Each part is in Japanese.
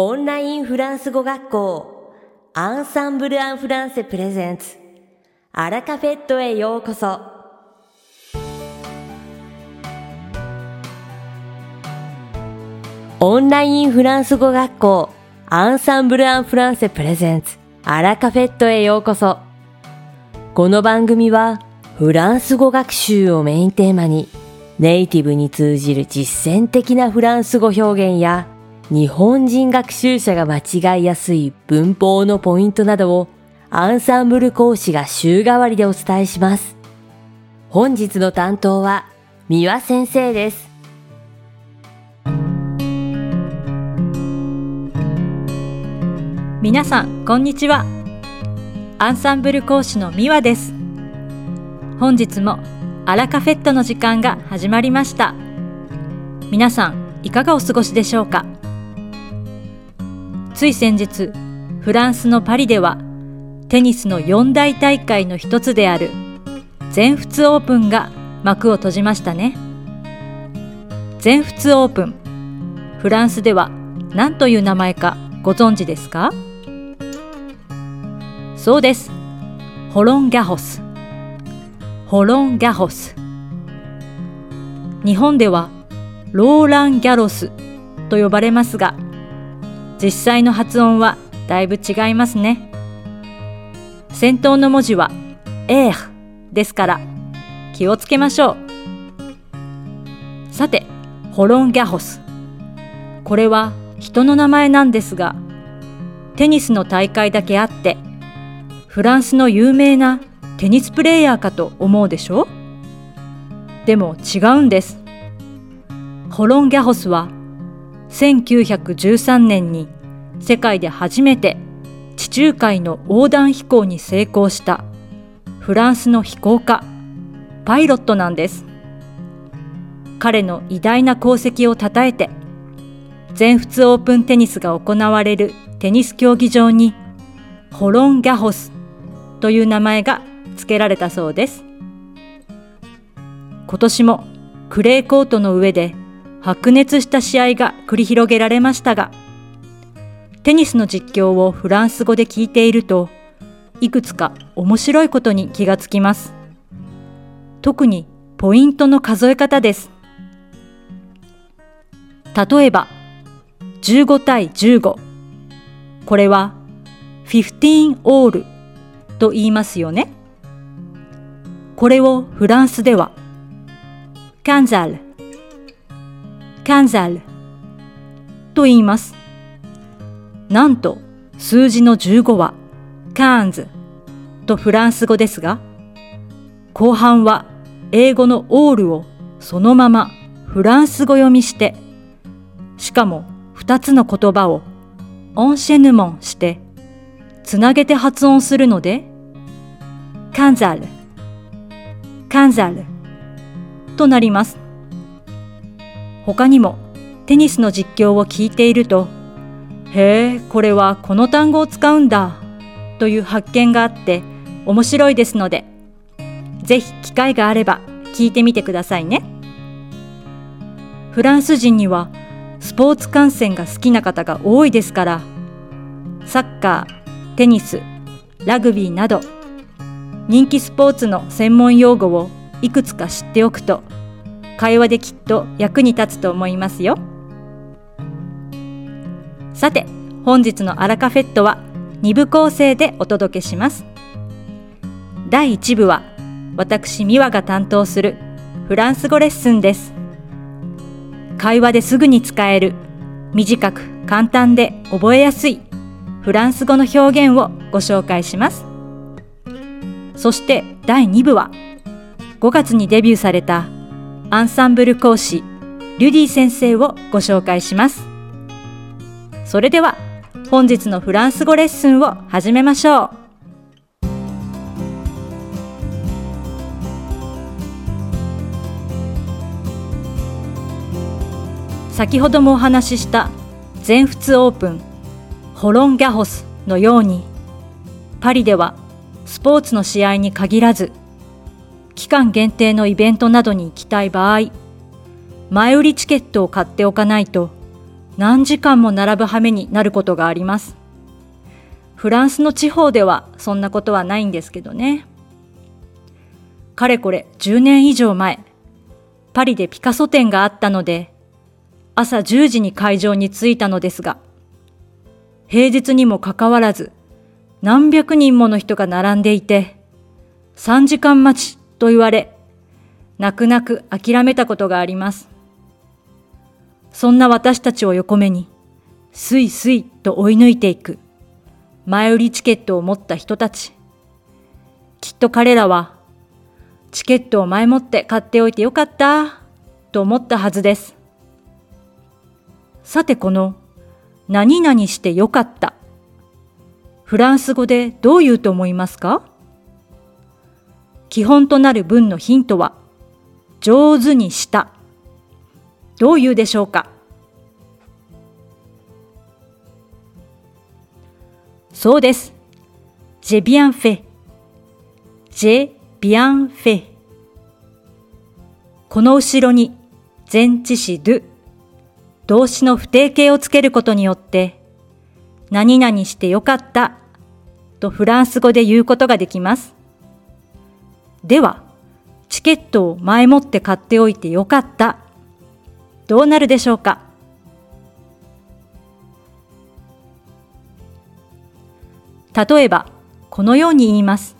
オンラインフランス語学校アンサンブル・アン・フランセプレゼンツ。アラカフェットへようこそ。オンラインフランス語学校アンサンブル・アン・フランセプレゼンツ。アラカフェットへようこそ。この番組はフランス語学習をメインテーマにネイティブに通じる実践的なフランス語表現や日本人学習者が間違いやすい文法のポイントなどをアンサンブル講師が週替わりでお伝えします。本日の担当は三輪先生です。皆さんこんにちはアンサンブル講師のミワです本日もアラカフェットの時間が始まりました皆さんいかがお過ごしでしょうか？つい先日フランスのパリではテニスの四大大会の一つである全仏オープンが幕を閉じましたね全仏オープンフランスでは何という名前かご存知ですか？そうです。ホロンギャホス。ホロンギャホス。日本ではローランギャロスと呼ばれますが、実際の発音はだいぶ違いますね。先頭の文字はエーフですから気をつけましょう。さて、ホロンギャホス。これは人の名前なんですが、テニスの大会だけあって、フランスの有名なテニスプレーヤーかと思うでしょ？でも違うんです。ホロンギャホスは1913年に世界で初めて地中海の横断飛行に成功したフランスの飛行家、パイロットなんです。彼の偉大な功績をたたえて全仏オープンテニスが行われるテニス競技場にホロンギャホスという名前が付けられたそうです。今年もクレーコートの上で白熱した試合が繰り広げられましたが、テニスの実況をフランス語で聞いていると、いくつか面白いことに気がつきます。特にポイントの数え方です。例えば、15対15。これは15オールと言いますよね。これをフランスではカンザル、カンザルと言います。なんと数字の15はカーンズとフランス語ですが、後半は英語のオールをそのままフランス語読みして、しかも2つの言葉をオンシェヌモンしてつなげて発音するので、カンザル、カンザルとなります。他にもテニスの実況を聞いていると、へえ、これはこの単語を使うんだという発見があって面白いですので、ぜひ機会があれば聞いてみてくださいね。フランス人にはスポーツ観戦が好きな方が多いですから、サッカー、テニス、ラグビーなど人気スポーツの専門用語をいくつか知っておくと会話できっと役に立つと思いますよ。さて本日のアラカフェットは2部構成でお届けします。第1部は私ミワが担当するフランス語レッスンです。会話ですぐに使える短く簡単で覚えやすいフランス語の表現をご紹介します。そして第2部は5月にデビューされたアンサンブル講師リュディ先生をご紹介します。それでは本日のフランス語レッスンを始めましょう。先ほどもお話しした全仏オープンホロンギャホスのようにパリではスポーツの試合に限らず期間限定のイベントなどに行きたい場合前売りチケットを買っておかないと何時間も並ぶ羽目になることがあります。フランスの地方ではそんなことはないんですけどね。かれこれ10年以上前、パリでピカソ展があったので、朝10時に会場に着いたのですが、平日にもかかわらず、何百人もの人が並んでいて、3時間待ちと言われ、泣く泣く諦めたことがあります。そんな私たちを横目に、すいすいと追い抜いていく。前売りチケットを持った人たち。きっと彼らは、チケットを前もって買っておいてよかった、と思ったはずです。さてこの、何々してよかった。フランス語でどう言うと思いますか？基本となる文のヒントは、上手にした。どう言うでしょうか？そうです。j'ai bien fait. j'ai bien fait. この後ろに前置詞 do 動詞の不定形をつけることによって何々してよかったとフランス語で言うことができます。では、チケットを前もって買っておいてよかったどうなるでしょうか例えば、このように言います。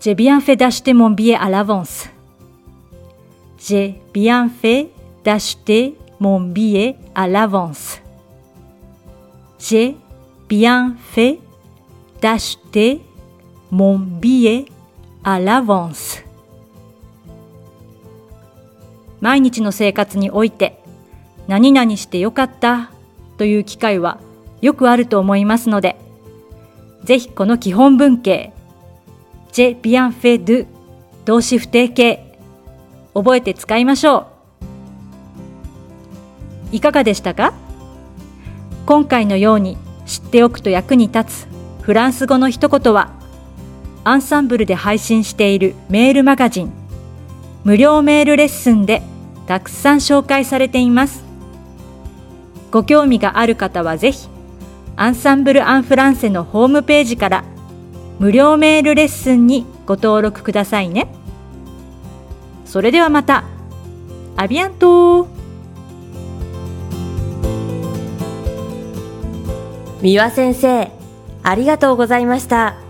J'ai bien fait d'acheter mon billet à l'avance. J'ai bien fait d'acheter mon billet à l'avance. J'ai bien fait d'acheter mon billet à l'avance. 毎日の生活において何々してよかったという機会はよくあると思いますので、ぜひこの基本文型、J bien fait d 動詞不定形、覚えて使いましょう。いかがでしたか？今回のように知っておくと役に立つフランス語の一言は、アンサンブルで配信しているメールマガジン、無料メールレッスンでたくさん紹介されています。ご興味がある方はぜひアンサンブル・アン・フランセのホームページから無料メールレッスンにご登録くださいね。それではまた。アビアント三輪先生、ありがとうございました。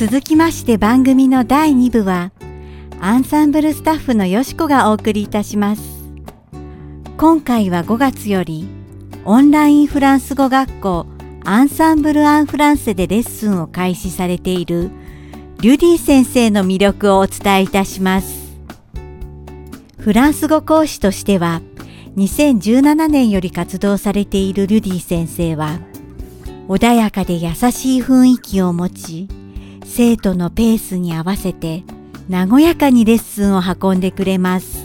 続きまして番組の第2部は、アンサンブルスタッフのよしこがお送りいたします。今回は5月よりオンラインフランス語学校アンサンブル・アン・フランセでレッスンを開始されているリュディ先生の魅力をお伝えいたします。フランス語講師としては2017年より活動されているリュディ先生は穏やかで優しい雰囲気を持ち生徒のペースに合わせて和やかにレッスンを運んでくれます。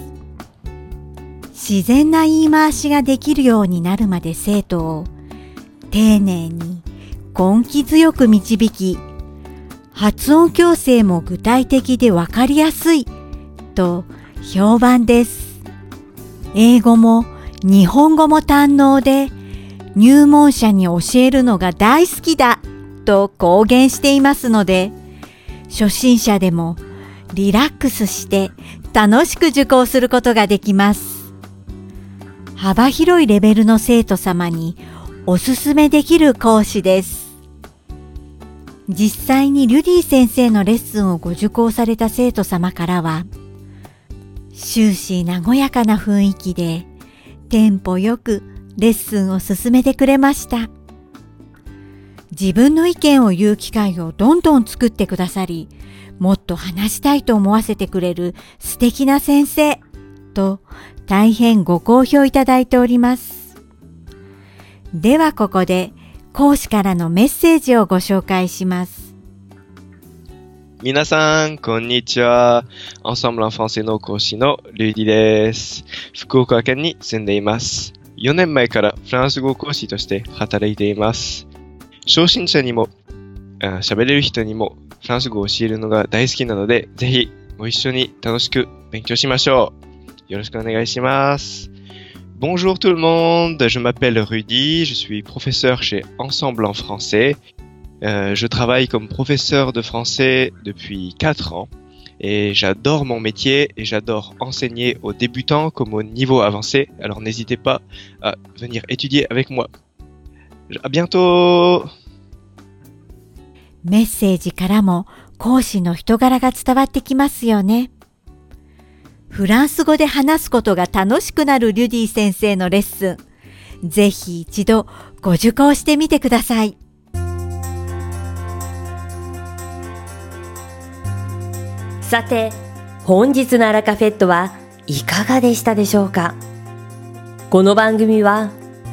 自然な言い回しができるようになるまで生徒を丁寧に根気強く導き、発音矯正も具体的でわかりやすいと評判です。英語も日本語も堪能で入門者に教えるのが大好きだと公言していますので、初心者でもリラックスして楽しく受講することができます。幅広いレベルの生徒様におすすめできる講師です。実際にリュディ先生のレッスンをご受講された生徒様からは、終始和やかな雰囲気で、テンポよくレッスンを進めてくれました。自分の意見を言う機会をどんどん作ってくださり、もっと話したいと思わせてくれる素敵な先生と大変ご好評いただいております。ではここで講師からのメッセージをご紹介します。皆さん、こんにちは。Ensemble en français の講師のルイディです。福岡県に住んでいます。4年前からフランス語講師として働いています。初心者にも、喋れる人にもフランス語を教えるのが大好きなので、ぜひご一緒に楽しく勉強しましょう。よろしくお願いします。Bonjour tout le monde, je m'appelle Rudy, je suis professeur chez Ensemble en français. Euh, je travaille comme professeur de français depuis 4 ans et j'adore mon métier et j'adore enseigner aux débutants comme au niveau avancé. Alors n'hésitez pas à venir étudier avec moi. À bientôt! メッセージからも講師の人柄が伝わってきますよね。フランス語で話すことが楽しくなるリュディ先生のレッスン、ぜひ一度ご受講してみてください。さて、本日のアラカフェットはいかがでしたでしょうか？この番組は